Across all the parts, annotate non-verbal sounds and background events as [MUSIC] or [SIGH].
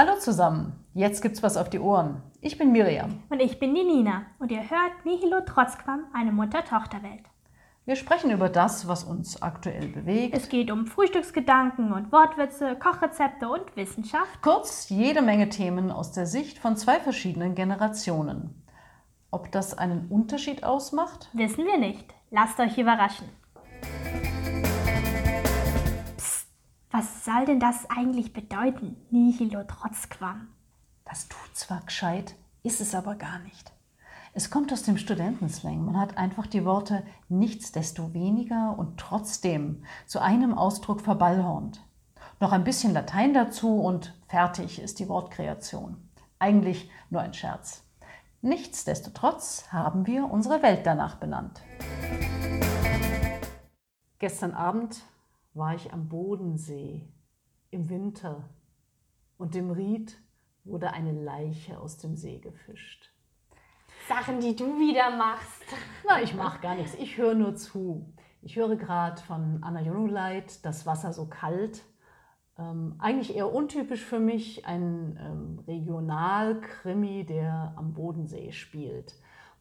Hallo zusammen, jetzt gibt's was auf die Ohren. Ich bin Miriam. Und ich bin die Nina. Und ihr hört Nihilo Trotzquam, eine Mutter-Tochter-Welt. Wir sprechen über das, was uns aktuell bewegt. Es geht um Frühstücksgedanken und Wortwitze, Kochrezepte und Wissenschaft. Kurz jede Menge Themen aus der Sicht von zwei verschiedenen Generationen. Ob das einen Unterschied ausmacht? Wissen wir nicht. Lasst euch überraschen. Was soll denn das eigentlich bedeuten? Nihilo Trotzquam. Das tut zwar gescheit, ist es aber gar nicht. Es kommt aus dem Studentenslang. Man hat einfach die Worte nichtsdestoweniger und trotzdem zu einem Ausdruck verballhornt. Noch ein bisschen Latein dazu und fertig ist die Wortkreation. Eigentlich nur ein Scherz. Nichtsdestotrotz haben wir unsere Welt danach benannt. Gestern Abend war ich am Bodensee im Winter und dem Ried wurde eine Leiche aus dem See gefischt. Sachen, die du wieder machst. Na, ich mache gar nichts. Ich höre nur zu. Ich höre gerade von Anna Jonuleit, das Wasser so kalt. Ähm, eigentlich eher untypisch für mich, ein ähm, Regionalkrimi, der am Bodensee spielt.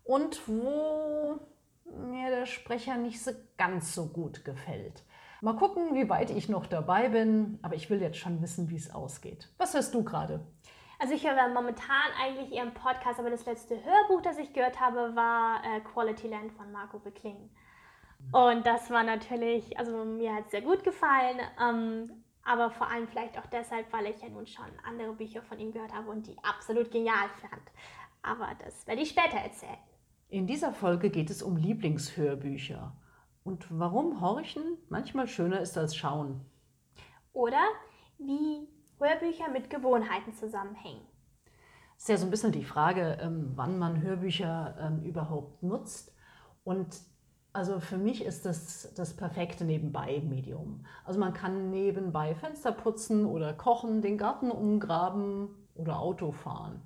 Und wo mir der Sprecher nicht so ganz so gut gefällt. Mal gucken, wie weit ich noch dabei bin, aber ich will jetzt schon wissen, wie es ausgeht. Was hörst du gerade? Also ich höre momentan eigentlich einen Podcast, aber das letzte Hörbuch, das ich gehört habe, war äh, Quality Land von Marco Bekling. Und das war natürlich, also mir hat es sehr gut gefallen, ähm, aber vor allem vielleicht auch deshalb, weil ich ja nun schon andere Bücher von ihm gehört habe und die absolut genial fand. Aber das werde ich später erzählen. In dieser Folge geht es um Lieblingshörbücher und warum Horchen manchmal schöner ist als Schauen. Oder wie Hörbücher mit Gewohnheiten zusammenhängen. Das ist ja so ein bisschen die Frage, ähm, wann man Hörbücher ähm, überhaupt nutzt. Und also für mich ist das das perfekte Nebenbei-Medium. Also man kann nebenbei Fenster putzen oder kochen, den Garten umgraben oder Auto fahren.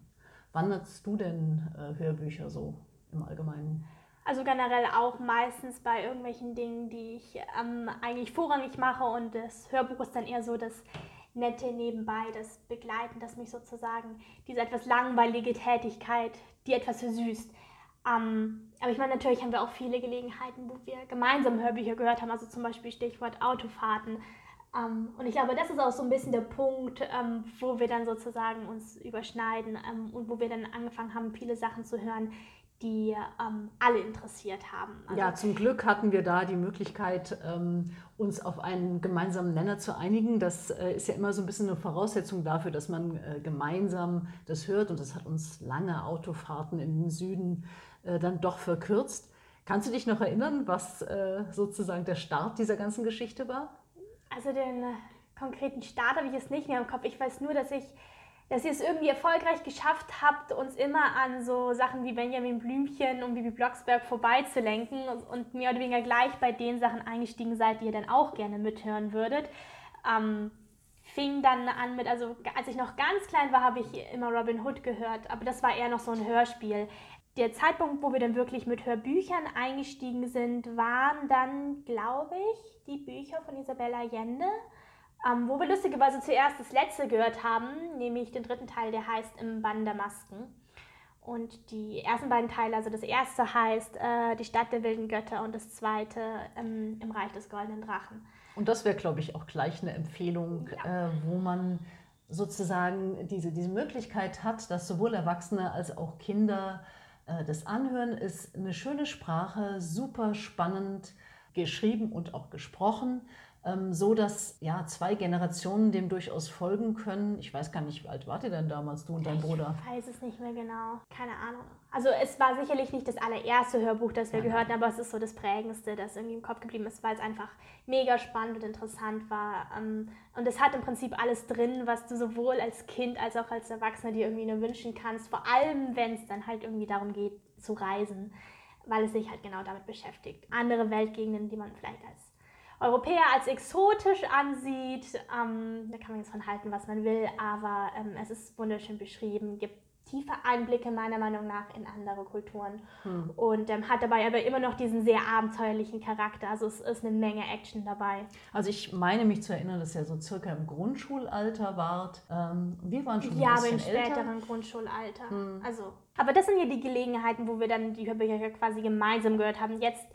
Wann nutzt du denn äh, Hörbücher so im Allgemeinen? Also generell auch meistens bei irgendwelchen Dingen, die ich ähm, eigentlich vorrangig mache und das Hörbuch ist dann eher so das nette nebenbei, das Begleiten, das mich sozusagen, diese etwas langweilige Tätigkeit, die etwas versüßt. Ähm, aber ich meine, natürlich haben wir auch viele Gelegenheiten, wo wir gemeinsam Hörbücher gehört haben, also zum Beispiel Stichwort Autofahrten. Ähm, und ich glaube, das ist auch so ein bisschen der Punkt, ähm, wo wir dann sozusagen uns überschneiden ähm, und wo wir dann angefangen haben, viele Sachen zu hören, die ähm, alle interessiert haben. Also ja, zum Glück hatten wir da die Möglichkeit, ähm, uns auf einen gemeinsamen Nenner zu einigen. Das äh, ist ja immer so ein bisschen eine Voraussetzung dafür, dass man äh, gemeinsam das hört. Und das hat uns lange Autofahrten in den Süden äh, dann doch verkürzt. Kannst du dich noch erinnern, was äh, sozusagen der Start dieser ganzen Geschichte war? Also den äh, konkreten Start habe ich jetzt nicht mehr im Kopf. Ich weiß nur, dass ich dass ihr es irgendwie erfolgreich geschafft habt, uns immer an so Sachen wie Benjamin Blümchen und Bibi Blocksberg vorbeizulenken und mehr oder weniger gleich bei den Sachen eingestiegen seid, die ihr dann auch gerne mithören würdet. Ähm, fing dann an mit, also als ich noch ganz klein war, habe ich immer Robin Hood gehört, aber das war eher noch so ein Hörspiel. Der Zeitpunkt, wo wir dann wirklich mit Hörbüchern eingestiegen sind, waren dann, glaube ich, die Bücher von Isabella Allende. Ähm, wo wir lustigerweise zuerst das letzte gehört haben, nämlich den dritten Teil, der heißt Im Bann der Masken. Und die ersten beiden Teile, also das erste heißt äh, Die Stadt der wilden Götter und das zweite ähm, Im Reich des goldenen Drachen. Und das wäre, glaube ich, auch gleich eine Empfehlung, ja. äh, wo man sozusagen diese, diese Möglichkeit hat, dass sowohl Erwachsene als auch Kinder äh, das anhören, ist eine schöne Sprache, super spannend geschrieben und auch gesprochen. Ähm, so dass ja zwei Generationen dem durchaus folgen können. Ich weiß gar nicht, wie alt wart ihr denn damals, du und dein Bruder? Ich weiß es nicht mehr genau, keine Ahnung. Also es war sicherlich nicht das allererste Hörbuch, das wir ja, gehört haben, aber es ist so das prägendste, das irgendwie im Kopf geblieben ist, weil es einfach mega spannend und interessant war. Ähm, und es hat im Prinzip alles drin, was du sowohl als Kind als auch als Erwachsener dir irgendwie nur wünschen kannst. Vor allem, wenn es dann halt irgendwie darum geht, zu reisen, weil es sich halt genau damit beschäftigt. Andere Weltgegenden, die man vielleicht als Europäer als exotisch ansieht. Ähm, da kann man jetzt von halten, was man will, aber ähm, es ist wunderschön beschrieben, gibt tiefe Einblicke meiner Meinung nach in andere Kulturen hm. und ähm, hat dabei aber immer noch diesen sehr abenteuerlichen Charakter. Also es ist eine Menge Action dabei. Also ich meine mich zu erinnern, dass ihr so circa im Grundschulalter wart. Ähm, wir waren schon ja, ein bisschen aber im späteren Grundschulalter. Hm. Also, aber das sind ja die Gelegenheiten, wo wir dann die Hörbücher quasi gemeinsam gehört haben. Jetzt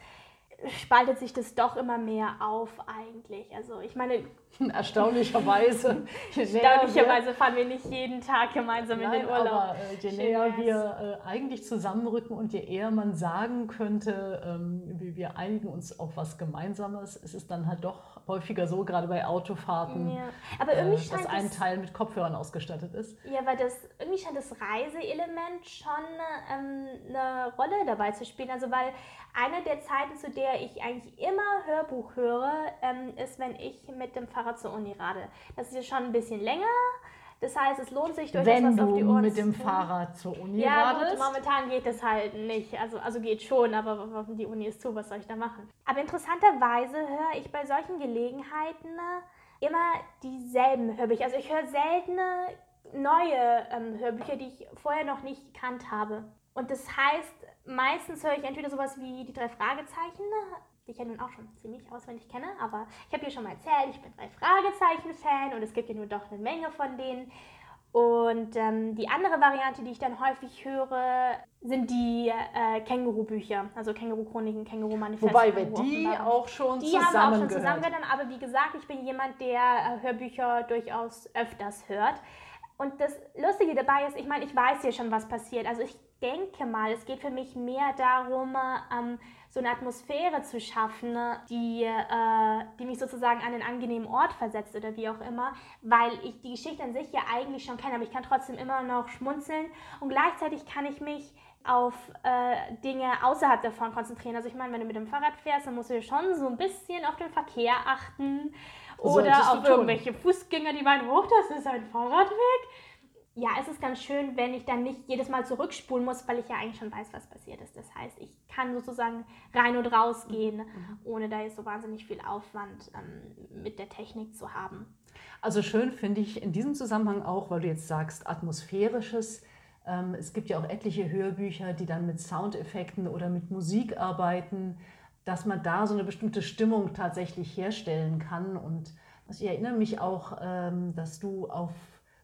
spaltet sich das doch immer mehr auf eigentlich. Also ich meine... [LAUGHS] Erstaunlicherweise. [LAUGHS] Erstaunlicherweise fahren wir nicht jeden Tag gemeinsam Nein, in den Urlaub. Aber äh, je näher wir äh, eigentlich zusammenrücken und je eher man sagen könnte, ähm, wir, wir einigen uns auf was Gemeinsames, ist es dann halt doch häufiger so, gerade bei Autofahrten, ja. aber irgendwie äh, dass ein Teil mit Kopfhörern ausgestattet ist. Ja, weil das irgendwie scheint das Reiseelement schon ähm, eine Rolle dabei zu spielen. Also weil eine der Zeiten, zu der ich eigentlich immer Hörbuch höre, ähm, ist, wenn ich mit dem Fahrrad zur Uni rade. Das ist ja schon ein bisschen länger. Das heißt, es lohnt sich durchaus was auf die Ohren mit dem Fahrrad zur Uni Ja, radest. gut, momentan geht es halt nicht. Also, also geht schon, aber die Uni ist zu, was soll ich da machen? Aber interessanterweise höre ich bei solchen Gelegenheiten immer dieselben Hörbücher. Also ich höre seltene neue ähm, Hörbücher, die ich vorher noch nicht gekannt habe. Und das heißt, meistens höre ich entweder sowas wie die drei Fragezeichen, die ich ja nun auch schon ziemlich auswendig kenne, aber ich habe hier schon mal erzählt, ich bin drei Fragezeichen-Fan und es gibt ja nur doch eine Menge von denen. Und ähm, die andere Variante, die ich dann häufig höre, sind die äh, Känguru-Bücher, also Känguru-Chroniken, Känguru-Manifeste. Wobei wir die auch schon die zusammen haben auch schon zusammengehört. aber wie gesagt, ich bin jemand, der äh, Hörbücher durchaus öfters hört. Und das Lustige dabei ist, ich meine, ich weiß ja schon, was passiert. Also ich denke mal, es geht für mich mehr darum, ähm, so eine Atmosphäre zu schaffen, die, äh, die mich sozusagen an einen angenehmen Ort versetzt oder wie auch immer, weil ich die Geschichte an sich ja eigentlich schon kenne, aber ich kann trotzdem immer noch schmunzeln. Und gleichzeitig kann ich mich auf äh, Dinge außerhalb davon konzentrieren. Also ich meine, wenn du mit dem Fahrrad fährst, dann musst du schon so ein bisschen auf den Verkehr achten oder auf irgendwelche Fußgänger, die meinen, oh, das ist ein Fahrradweg ja, es ist ganz schön, wenn ich dann nicht jedes Mal zurückspulen muss, weil ich ja eigentlich schon weiß, was passiert ist. Das heißt, ich kann sozusagen rein und raus gehen, mhm. ohne da jetzt so wahnsinnig viel Aufwand ähm, mit der Technik zu haben. Also schön finde ich in diesem Zusammenhang auch, weil du jetzt sagst, atmosphärisches. Ähm, es gibt ja auch etliche Hörbücher, die dann mit Soundeffekten oder mit Musik arbeiten, dass man da so eine bestimmte Stimmung tatsächlich herstellen kann. Und ich erinnere mich auch, ähm, dass du auf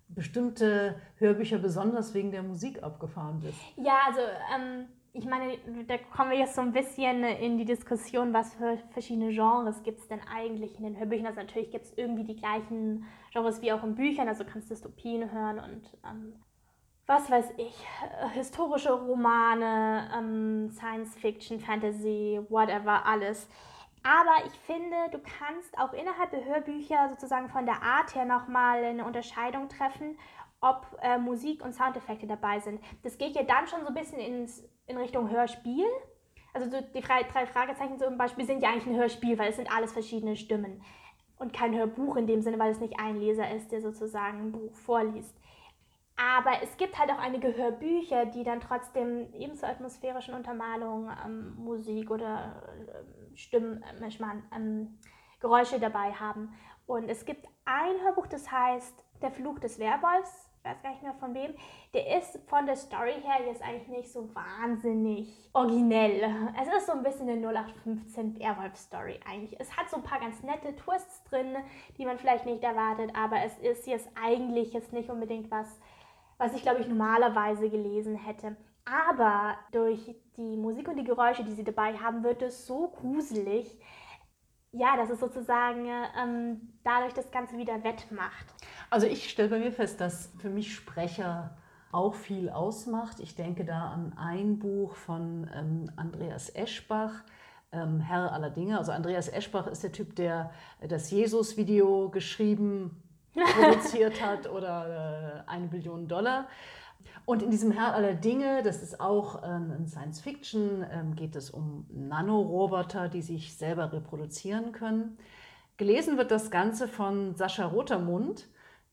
bestimmte Hörbücher besonders wegen der Musik abgefahren bist. Ja, also ähm, ich meine, da kommen wir jetzt so ein bisschen in die Diskussion, was für verschiedene Genres gibt es denn eigentlich in den Hörbüchern. Also natürlich gibt es irgendwie die gleichen Genres wie auch in Büchern, also kannst Dystopien hören und ähm, was weiß ich, historische Romane, ähm, Science Fiction, Fantasy, whatever, alles. Aber ich finde, du kannst auch innerhalb der Hörbücher sozusagen von der Art her nochmal eine Unterscheidung treffen, ob äh, Musik und Soundeffekte dabei sind. Das geht ja dann schon so ein bisschen ins, in Richtung Hörspiel. Also so die drei Fragezeichen zum Beispiel sind ja eigentlich ein Hörspiel, weil es sind alles verschiedene Stimmen. Und kein Hörbuch in dem Sinne, weil es nicht ein Leser ist, der sozusagen ein Buch vorliest. Aber es gibt halt auch einige Hörbücher, die dann trotzdem eben zur atmosphärischen Untermalung ähm, Musik oder äh, Stimmen, äh, manchmal ähm, Geräusche dabei haben. Und es gibt ein Hörbuch, das heißt Der Fluch des Werwolfs. Ich weiß gar nicht mehr von wem. Der ist von der Story her jetzt eigentlich nicht so wahnsinnig originell. Es ist so ein bisschen eine 0815 Werwolf-Story eigentlich. Es hat so ein paar ganz nette Twists drin, die man vielleicht nicht erwartet, aber es ist jetzt eigentlich jetzt nicht unbedingt was was ich glaube ich normalerweise gelesen hätte. Aber durch die Musik und die Geräusche, die sie dabei haben, wird es so gruselig, ja, dass es sozusagen ähm, dadurch das Ganze wieder wettmacht. Also ich stelle bei mir fest, dass für mich Sprecher auch viel ausmacht. Ich denke da an ein Buch von ähm, Andreas Eschbach, ähm, Herr aller Dinge. Also Andreas Eschbach ist der Typ, der das Jesus-Video geschrieben produziert [LAUGHS] hat oder äh, eine Billion Dollar. Und in diesem Herr aller Dinge, das ist auch ähm, in Science Fiction, ähm, geht es um Nanoroboter, die sich selber reproduzieren können. Gelesen wird das Ganze von Sascha Rotermund,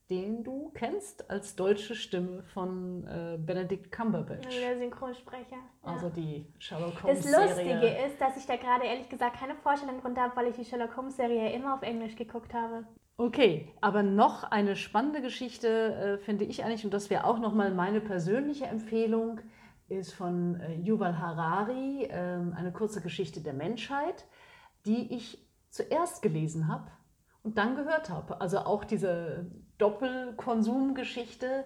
den du kennst als deutsche Stimme von äh, Benedict Cumberbatch. Also der Synchronsprecher. Ja. Also die Sherlock Holmes Serie. Das Lustige ist, dass ich da gerade ehrlich gesagt keine Vorstellung drunter habe, weil ich die Sherlock Holmes Serie immer auf Englisch geguckt habe. Okay, aber noch eine spannende Geschichte äh, finde ich eigentlich, und das wäre auch nochmal meine persönliche Empfehlung, ist von äh, Yuval Harari, äh, eine kurze Geschichte der Menschheit, die ich zuerst gelesen habe und dann gehört habe. Also auch diese Doppelkonsumgeschichte,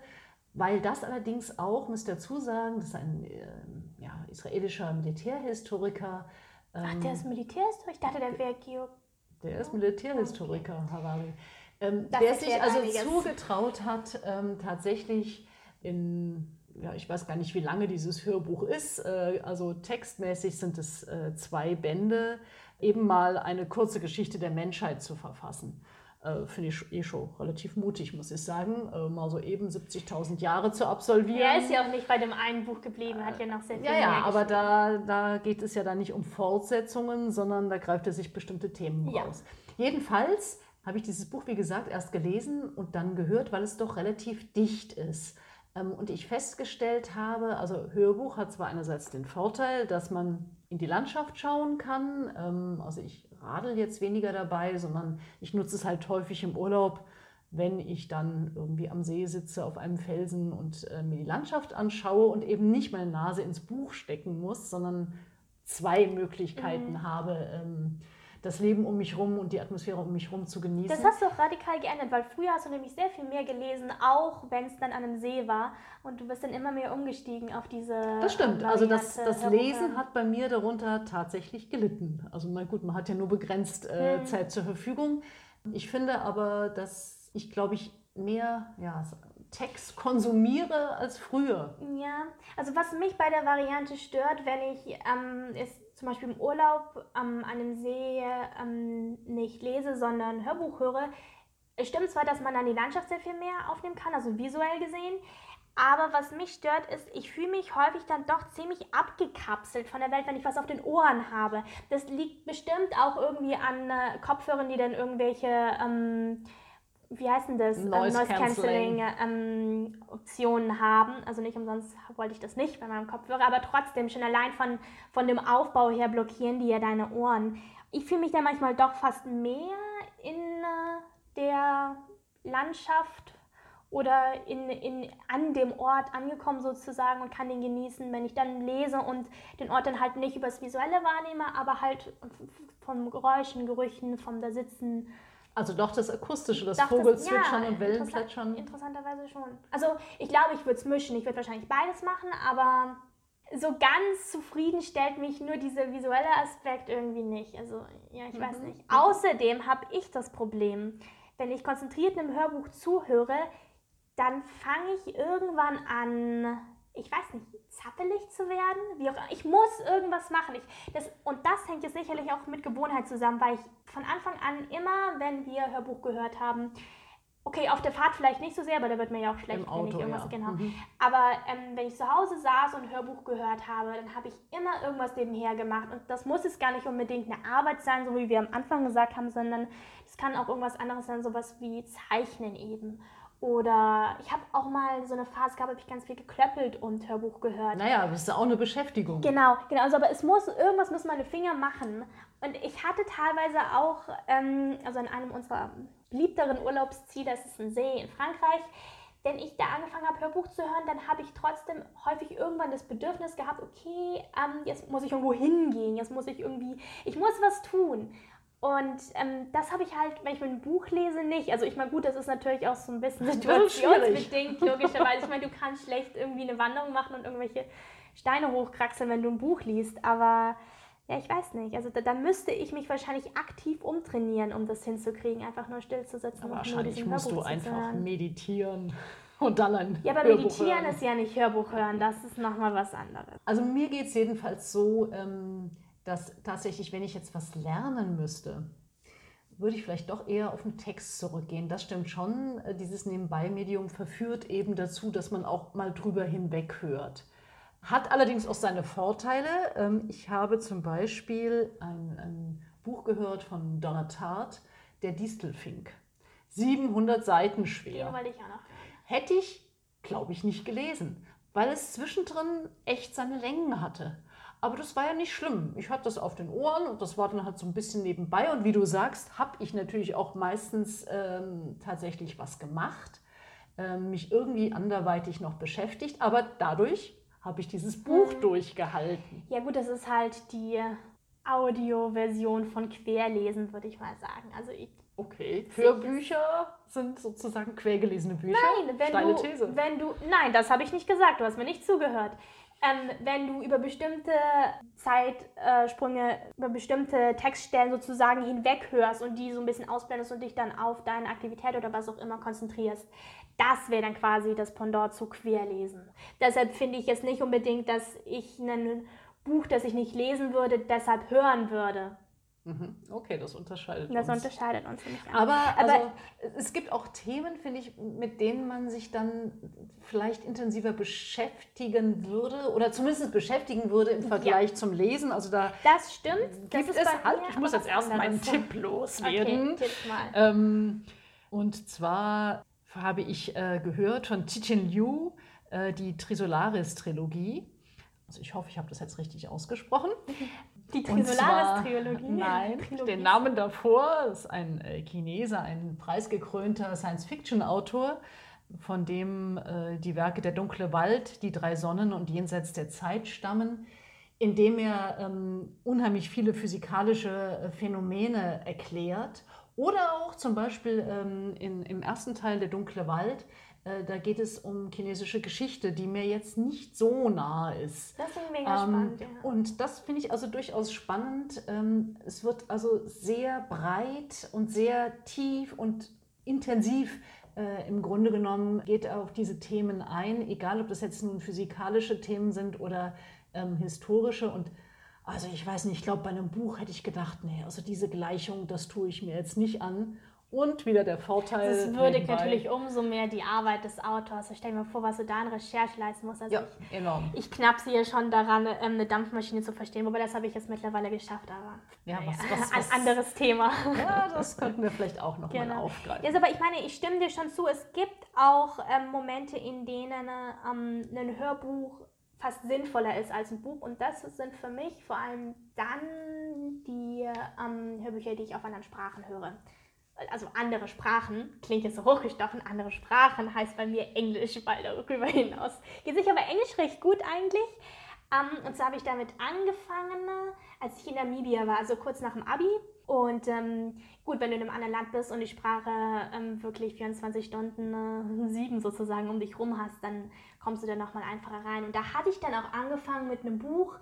weil das allerdings auch, müsst ihr dazu sagen, das ist ein äh, ja, israelischer Militärhistoriker. Ähm, Ach, der ist Militärhistoriker? Ich dachte, der wäre Georg. Der ist Militärhistoriker, okay. Harari. Ähm, der sich also einiges. zugetraut hat, ähm, tatsächlich in ja, ich weiß gar nicht, wie lange dieses Hörbuch ist. Äh, also textmäßig sind es äh, zwei Bände, eben mal eine kurze Geschichte der Menschheit zu verfassen. Äh, finde ich eh schon relativ mutig, muss ich sagen, mal so eben 70.000 Jahre zu absolvieren. Er ist ja auch nicht bei dem einen Buch geblieben, hat ja noch sehr viel Ja, ja, aber da, da geht es ja dann nicht um Fortsetzungen, sondern da greift er sich bestimmte Themen ja. raus. Jedenfalls habe ich dieses Buch, wie gesagt, erst gelesen und dann gehört, weil es doch relativ dicht ist. Ähm, und ich festgestellt habe, also Hörbuch hat zwar einerseits den Vorteil, dass man in die Landschaft schauen kann. Ähm, also ich radel jetzt weniger dabei, sondern ich nutze es halt häufig im Urlaub, wenn ich dann irgendwie am See sitze auf einem Felsen und äh, mir die Landschaft anschaue und eben nicht meine Nase ins Buch stecken muss, sondern zwei Möglichkeiten mhm. habe. Ähm, das Leben um mich herum und die Atmosphäre um mich herum zu genießen. Das hast du auch radikal geändert, weil früher hast du nämlich sehr viel mehr gelesen, auch wenn es dann an einem See war. Und du bist dann immer mehr umgestiegen auf diese. Das stimmt. Also das, das Lesen hat bei mir darunter tatsächlich gelitten. Also mal gut, man hat ja nur begrenzt äh, hm. Zeit zur Verfügung. Ich finde aber, dass ich, glaube ich, mehr ja, Text konsumiere als früher. Ja, also was mich bei der Variante stört, wenn ich ähm, ist zum Beispiel im Urlaub ähm, an einem See ähm, nicht lese, sondern Hörbuch höre, es stimmt zwar, dass man dann die Landschaft sehr viel mehr aufnehmen kann, also visuell gesehen, aber was mich stört, ist, ich fühle mich häufig dann doch ziemlich abgekapselt von der Welt, wenn ich was auf den Ohren habe. Das liegt bestimmt auch irgendwie an äh, Kopfhörern, die dann irgendwelche ähm, wie heißt denn das, Noise, Noise Cancelling, ähm, Optionen haben. Also nicht umsonst wollte ich das nicht bei meinem Kopfhörer, aber trotzdem schon allein von, von dem Aufbau her blockieren die ja deine Ohren. Ich fühle mich da manchmal doch fast mehr in äh, der Landschaft oder in, in, an dem Ort angekommen sozusagen und kann den genießen, wenn ich dann lese und den Ort dann halt nicht übers Visuelle wahrnehme, aber halt von Geräuschen, Gerüchen, vom da sitzen also doch das Akustische, das Vogelzwitschern ja, und Wellenplätschern. Interessant, interessanterweise schon. Also ich glaube, ich würde es mischen. Ich würde wahrscheinlich beides machen, aber so ganz zufrieden stellt mich nur dieser visuelle Aspekt irgendwie nicht. Also ja, ich mhm. weiß nicht. Außerdem habe ich das Problem, wenn ich konzentriert einem Hörbuch zuhöre, dann fange ich irgendwann an, ich weiß nicht, zappelig zu werden. Wie auch, ich muss irgendwas machen. Ich, das, und das hängt jetzt sicherlich auch mit Gewohnheit zusammen, weil ich von Anfang an immer, wenn wir Hörbuch gehört haben, okay, auf der Fahrt vielleicht nicht so sehr, aber da wird mir ja auch schlecht, Im Auto, wenn ich irgendwas, ja. genau. Mhm. Aber ähm, wenn ich zu Hause saß und Hörbuch gehört habe, dann habe ich immer irgendwas nebenher gemacht. Und das muss jetzt gar nicht unbedingt eine Arbeit sein, so wie wir am Anfang gesagt haben, sondern es kann auch irgendwas anderes sein, sowas wie Zeichnen eben. Oder ich habe auch mal so eine Phase gehabt, habe ich ganz viel geklöppelt und Hörbuch gehört. Naja, das ist auch eine Beschäftigung. Genau, genau. Also, aber es muss, irgendwas müssen meine Finger machen. Und ich hatte teilweise auch, ähm, also an einem unserer beliebteren Urlaubsziele, das ist ein See in Frankreich, wenn ich da angefangen habe, Hörbuch zu hören, dann habe ich trotzdem häufig irgendwann das Bedürfnis gehabt, okay, ähm, jetzt muss ich irgendwo hingehen, jetzt muss ich irgendwie, ich muss was tun. Und ähm, das habe ich halt, wenn ich ein Buch lese, nicht. Also ich meine, gut, das ist natürlich auch so ein bisschen [LAUGHS] situationsbedingt, logischerweise. Ich meine, du kannst schlecht irgendwie eine Wanderung machen und irgendwelche Steine hochkraxeln, wenn du ein Buch liest. Aber ja, ich weiß nicht. Also da, da, müsste ich mich wahrscheinlich aktiv umtrainieren, um das hinzukriegen, einfach nur still zu sitzen. Aber wahrscheinlich musst Hörbuch du einfach meditieren. [LAUGHS] Und dann ein Ja, aber Hörbuch meditieren hören. ist ja nicht Hörbuch hören, das ist nochmal was anderes. Also mir geht es jedenfalls so, ähm, dass tatsächlich, wenn ich jetzt was lernen müsste, würde ich vielleicht doch eher auf den Text zurückgehen. Das stimmt schon. Dieses Nebenbei-Medium verführt eben dazu, dass man auch mal drüber hinweg hört. Hat allerdings auch seine Vorteile. Ähm, ich habe zum Beispiel ein, ein Buch gehört von Donna Tartt, Der Distelfink. 700 Seiten schwer. Hätte ich, glaube ich, nicht gelesen, weil es zwischendrin echt seine Längen hatte. Aber das war ja nicht schlimm. Ich hatte das auf den Ohren und das war dann halt so ein bisschen nebenbei. Und wie du sagst, habe ich natürlich auch meistens ähm, tatsächlich was gemacht, ähm, mich irgendwie anderweitig noch beschäftigt. Aber dadurch habe ich dieses Buch mhm. durchgehalten. Ja gut, das ist halt die Audioversion von Querlesen, würde ich mal sagen. Also ich Okay, Hörbücher sind sozusagen quergelesene Bücher. Nein, wenn Steile du, These. wenn du, nein, das habe ich nicht gesagt. Du hast mir nicht zugehört. Ähm, wenn du über bestimmte Zeitsprünge, über bestimmte Textstellen sozusagen hinweg hörst und die so ein bisschen ausblendest und dich dann auf deine Aktivität oder was auch immer konzentrierst, das wäre dann quasi das Pendant zu Querlesen. Deshalb finde ich es nicht unbedingt, dass ich ein Buch, das ich nicht lesen würde, deshalb hören würde. Mhm. Okay, das unterscheidet das uns. Das unterscheidet uns nicht. Aber, Aber also, es gibt auch Themen, finde ich, mit denen man sich dann vielleicht intensiver beschäftigen würde oder zumindest beschäftigen würde im Vergleich ja. zum Lesen. Also da das stimmt. Gibt das es halt. Ich muss jetzt erst meinen Tipp loswerden. Okay. Ähm, und zwar habe ich äh, gehört von Tichen Liu äh, die Trisolaris-Trilogie. Also ich hoffe, ich habe das jetzt richtig ausgesprochen. Die Trisolaris-Trilogie? Nein, Trilogie. den Namen davor ist ein äh, Chinese, ein preisgekrönter Science-Fiction-Autor, von dem äh, die Werke Der dunkle Wald, Die drei Sonnen und Jenseits der Zeit stammen, in dem er ähm, unheimlich viele physikalische äh, Phänomene erklärt. Oder auch zum Beispiel ähm, in, im ersten Teil Der dunkle Wald da geht es um chinesische Geschichte, die mir jetzt nicht so nah ist. Das ist mega ähm, spannend. Ja. Und das finde ich also durchaus spannend. Ähm, es wird also sehr breit und sehr tief und intensiv äh, im Grunde genommen geht er auf diese Themen ein, egal ob das jetzt nun physikalische Themen sind oder ähm, historische. Und also ich weiß nicht, ich glaube, bei einem Buch hätte ich gedacht, nee, also diese Gleichung, das tue ich mir jetzt nicht an. Und wieder der Vorteil. Das würdigt natürlich umso mehr die Arbeit des Autors. Ich stelle mir vor, was du da an Recherche leisten musst. Also ja, ich, enorm. Ich knapse hier schon daran, ähm, eine Dampfmaschine zu verstehen, wobei das habe ich jetzt mittlerweile geschafft, aber ja, was, was, [LAUGHS] was, ein anderes Thema. Ja, das könnten wir vielleicht auch noch genau. mal aufgreifen. Jetzt, aber ich meine, ich stimme dir schon zu, es gibt auch ähm, Momente, in denen ähm, ein Hörbuch fast sinnvoller ist als ein Buch. Und das sind für mich vor allem dann die ähm, Hörbücher, die ich auf anderen Sprachen höre also andere Sprachen, klingt jetzt so hochgestochen, andere Sprachen heißt bei mir Englisch, weil darüber hinaus geht sich aber Englisch recht gut eigentlich. Um, ähm, und zwar habe ich damit angefangen, als ich in Namibia war, also kurz nach dem Abi. Und ähm, gut, wenn du in einem anderen Land bist und die Sprache ähm, wirklich 24 Stunden, äh, sieben sozusagen um dich rum hast, dann kommst du da nochmal einfacher rein. Und da hatte ich dann auch angefangen mit einem Buch,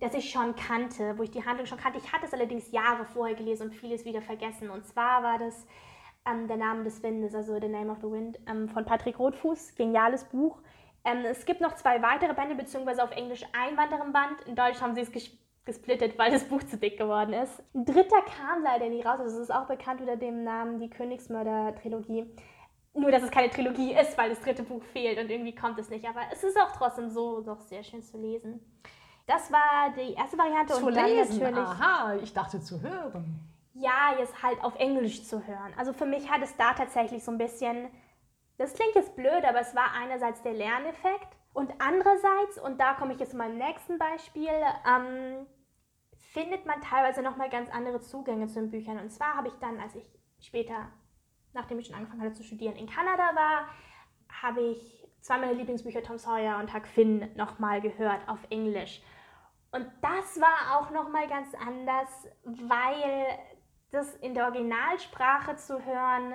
das ich schon kannte, wo ich die Handlung schon kannte. Ich hatte es allerdings Jahre vorher gelesen und vieles wieder vergessen. Und zwar war das ähm, Der Name des Windes, also The Name of the Wind, ähm, von Patrick Rothfuß. Geniales Buch. Ähm, es gibt noch zwei weitere Bände, beziehungsweise auf Englisch ein weiteren Band. In Deutsch haben sie es ges gesplittet, weil das Buch zu dick geworden ist. Ein dritter kam leider nie raus. Also es ist auch bekannt unter dem Namen Die Königsmörder-Trilogie. Nur, dass es keine Trilogie ist, weil das dritte Buch fehlt und irgendwie kommt es nicht. Aber es ist auch trotzdem so doch sehr schön zu lesen. Das war die erste Variante. Zu und lesen, dann natürlich, aha, ich dachte zu hören. Ja, jetzt halt auf Englisch zu hören. Also für mich hat es da tatsächlich so ein bisschen, das klingt jetzt blöd, aber es war einerseits der Lerneffekt und andererseits, und da komme ich jetzt zu meinem nächsten Beispiel, ähm, findet man teilweise nochmal ganz andere Zugänge zu den Büchern. Und zwar habe ich dann, als ich später, nachdem ich schon angefangen hatte zu studieren, in Kanada war, habe ich zwei meiner Lieblingsbücher, Tom Sawyer und Huck Finn, nochmal gehört auf Englisch. Und das war auch nochmal ganz anders, weil das in der Originalsprache zu hören,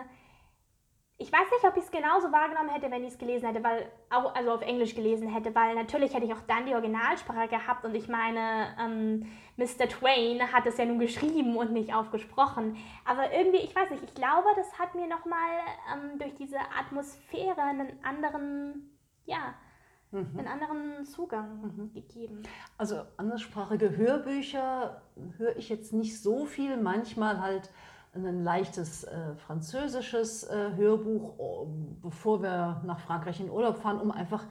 ich weiß nicht, ob ich es genauso wahrgenommen hätte, wenn ich es gelesen hätte, weil auch also auf Englisch gelesen hätte, weil natürlich hätte ich auch dann die Originalsprache gehabt und ich meine, ähm, Mr. Twain hat es ja nun geschrieben und nicht aufgesprochen. Aber irgendwie, ich weiß nicht, ich glaube, das hat mir nochmal ähm, durch diese Atmosphäre einen anderen, ja, mhm. einen anderen Zugang mhm. gegeben. Also anderssprachige Hörbücher höre ich jetzt nicht so viel, manchmal halt ein leichtes äh, französisches äh, Hörbuch, oh, bevor wir nach Frankreich in Urlaub fahren, um einfach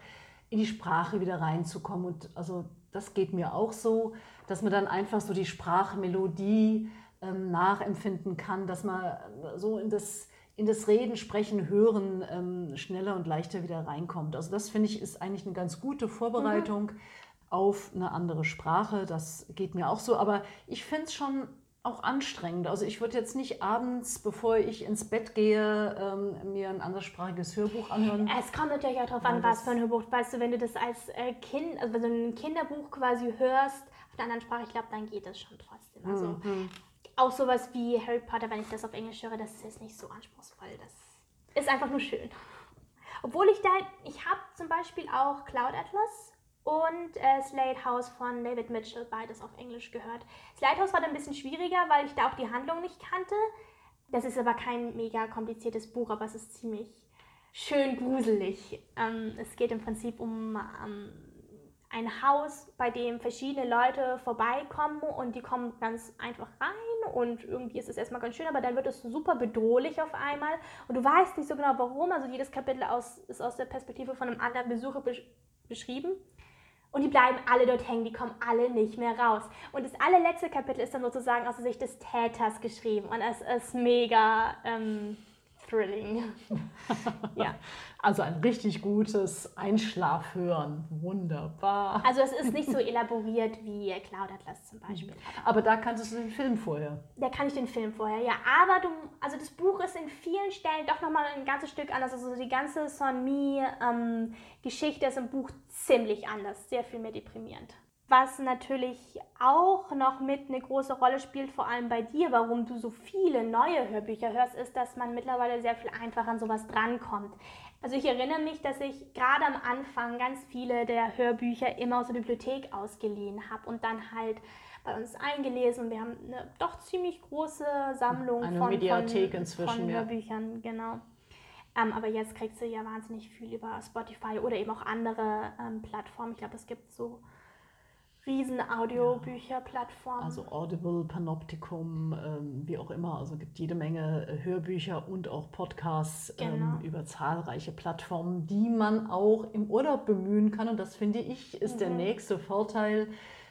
in die Sprache wieder reinzukommen. Und also das geht mir auch so, dass man dann einfach so die Sprachmelodie ähm, nachempfinden kann, dass man so in das in das Reden, Sprechen, Hören ähm, schneller und leichter wieder reinkommt. Also das finde ich ist eigentlich eine ganz gute Vorbereitung. Mhm. auf eine andere Sprache. Das geht mir auch so. Aber ich finde es schon auch anstrengend. Also ich würde jetzt nicht abends, bevor ich ins Bett gehe, ähm, mir ein anderssprachiges Hörbuch anhören. Es kommt natürlich auch darauf an, was für ein Hörbuch. Weißt du, wenn du das als äh, Kind, also wenn du ein Kinderbuch quasi hörst auf einer anderen Sprache, ich glaube, dann geht das schon trotzdem. Also mhm. Auch sowas wie Harry Potter, wenn ich das auf Englisch höre, das ist jetzt nicht so anspruchsvoll. Das ist einfach nur schön. Obwohl ich da, ich habe zum Beispiel auch Cloud Atlas und äh, Slade House von David Mitchell, beides auf Englisch gehört. Slade House war dann ein bisschen schwieriger, weil ich da auch die Handlung nicht kannte. Das ist aber kein mega kompliziertes Buch, aber es ist ziemlich schön gruselig. Ähm, es geht im Prinzip um ähm, ein Haus, bei dem verschiedene Leute vorbeikommen und die kommen ganz einfach rein und irgendwie ist es erstmal ganz schön, aber dann wird es super bedrohlich auf einmal und du weißt nicht so genau warum. Also jedes Kapitel aus, ist aus der Perspektive von einem anderen Besucher besch beschrieben. Und die bleiben alle dort hängen, die kommen alle nicht mehr raus. Und das allerletzte Kapitel ist dann sozusagen aus der Sicht des Täters geschrieben. Und es ist mega ähm, thrilling. [LAUGHS] ja. Also ein richtig gutes Einschlafhören. Wunderbar. Also es ist nicht so elaboriert wie Cloud Atlas zum Beispiel. [LAUGHS] Aber da kannst du den Film vorher. Da kann ich den Film vorher, ja. Aber du, also das Buch ist in vielen Stellen doch nochmal ein ganzes Stück anders. Also die ganze Son Mi-Geschichte ähm, ist im Buch ziemlich anders. Sehr viel mehr deprimierend. Was natürlich auch noch mit eine große Rolle spielt, vor allem bei dir, warum du so viele neue Hörbücher hörst, ist, dass man mittlerweile sehr viel einfacher an sowas drankommt. Also ich erinnere mich, dass ich gerade am Anfang ganz viele der Hörbücher immer aus der Bibliothek ausgeliehen habe und dann halt bei uns eingelesen. Wir haben eine doch ziemlich große Sammlung eine von, Mediathek von, inzwischen, von Hörbüchern, ja. genau. Ähm, aber jetzt kriegst du ja wahnsinnig viel über Spotify oder eben auch andere ähm, Plattformen. Ich glaube, es gibt so riesen Audiobücherplattformen. Also Audible, Panopticum, ähm, wie auch immer. Also es gibt jede Menge äh, Hörbücher und auch Podcasts ähm, genau. ähm, über zahlreiche Plattformen, die man auch im Urlaub bemühen kann. Und das finde ich ist mhm. der nächste Vorteil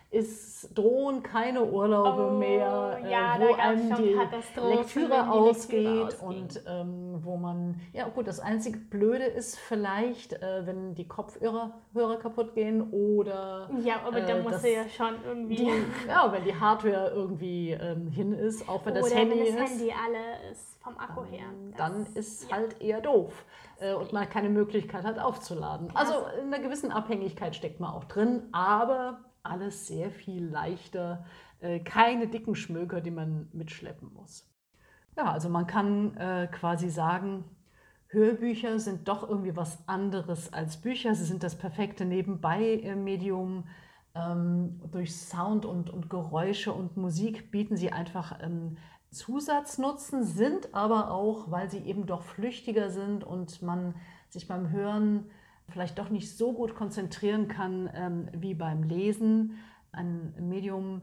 es drohen keine Urlaube oh, mehr, äh, ja, wo einem die Lektüre ausgeht und ähm, wo man, ja gut, das einzige Blöde ist vielleicht, äh, wenn die Kopfhörer kaputt gehen oder... Ja, aber äh, da muss ja schon irgendwie... Die, ja, wenn die Hardware irgendwie ähm, hin ist, auch wenn oder das Handy wenn das ist, Handy alle ist vom Akku her. dann ist ja. halt eher doof äh, und man keine Möglichkeit hat aufzuladen. Also in einer gewissen Abhängigkeit steckt man auch drin, aber alles sehr viel leichter, äh, keine dicken Schmöker, die man mitschleppen muss. Ja, also man kann äh, quasi sagen, Hörbücher sind doch irgendwie was anderes als Bücher. Sie sind das perfekte Nebenbei-Medium. Ähm, durch Sound und, und Geräusche und Musik bieten sie einfach ähm, Zusatznutzen, sind aber auch, weil sie eben doch flüchtiger sind und man sich beim Hören vielleicht doch nicht so gut konzentrieren kann ähm, wie beim Lesen. Ein Medium,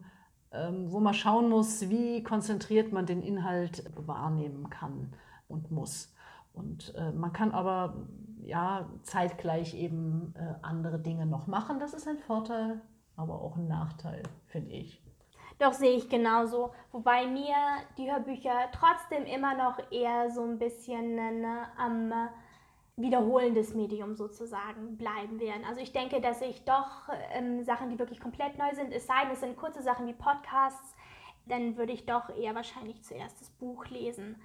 ähm, wo man schauen muss, wie konzentriert man den Inhalt wahrnehmen kann und muss. Und äh, man kann aber ja zeitgleich eben äh, andere Dinge noch machen. Das ist ein Vorteil, aber auch ein Nachteil, finde ich. Doch sehe ich genauso. Wobei mir die Hörbücher trotzdem immer noch eher so ein bisschen ne, am wiederholendes Medium sozusagen bleiben werden. Also ich denke, dass ich doch ähm, Sachen, die wirklich komplett neu sind, es sei denn, es sind kurze Sachen wie Podcasts, dann würde ich doch eher wahrscheinlich zuerst das Buch lesen,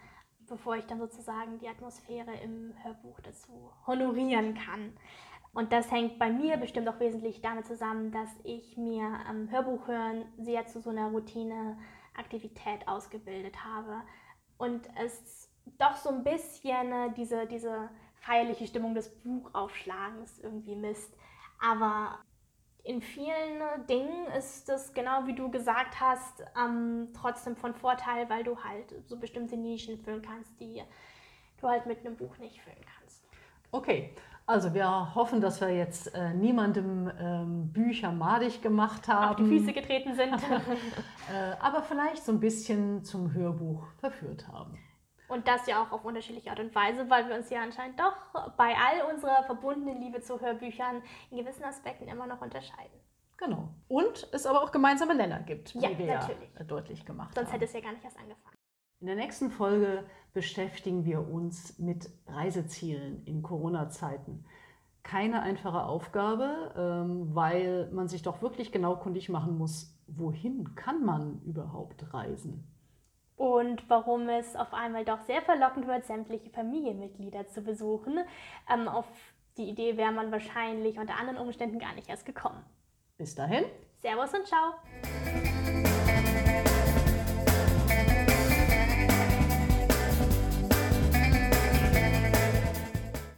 bevor ich dann sozusagen die Atmosphäre im Hörbuch dazu honorieren kann. Und das hängt bei mir bestimmt auch wesentlich damit zusammen, dass ich mir am Hörbuch hören sehr zu so einer Routineaktivität ausgebildet habe und es doch so ein bisschen äh, diese, diese feierliche Stimmung des Buchaufschlagens irgendwie misst. Aber in vielen Dingen ist das genau wie du gesagt hast, ähm, trotzdem von Vorteil, weil du halt so bestimmte Nischen füllen kannst, die du halt mit einem Buch nicht füllen kannst. Okay, also wir hoffen, dass wir jetzt äh, niemandem ähm, Bücher madig gemacht haben. Auf die Füße getreten sind. [LAUGHS] äh, aber vielleicht so ein bisschen zum Hörbuch verführt haben. Und das ja auch auf unterschiedliche Art und Weise, weil wir uns ja anscheinend doch bei all unserer verbundenen Liebe zu Hörbüchern in gewissen Aspekten immer noch unterscheiden. Genau. Und es aber auch gemeinsame Nenner gibt, ja, wie wir natürlich. ja deutlich gemacht Sonst haben. hätte es ja gar nicht erst angefangen. In der nächsten Folge beschäftigen wir uns mit Reisezielen in Corona-Zeiten. keine einfache Aufgabe, ähm, weil man sich doch wirklich genau kundig machen muss, wohin kann man überhaupt reisen? Und warum es auf einmal doch sehr verlockend wird, sämtliche Familienmitglieder zu besuchen. Ähm, auf die Idee wäre man wahrscheinlich unter anderen Umständen gar nicht erst gekommen. Bis dahin. Servus und ciao.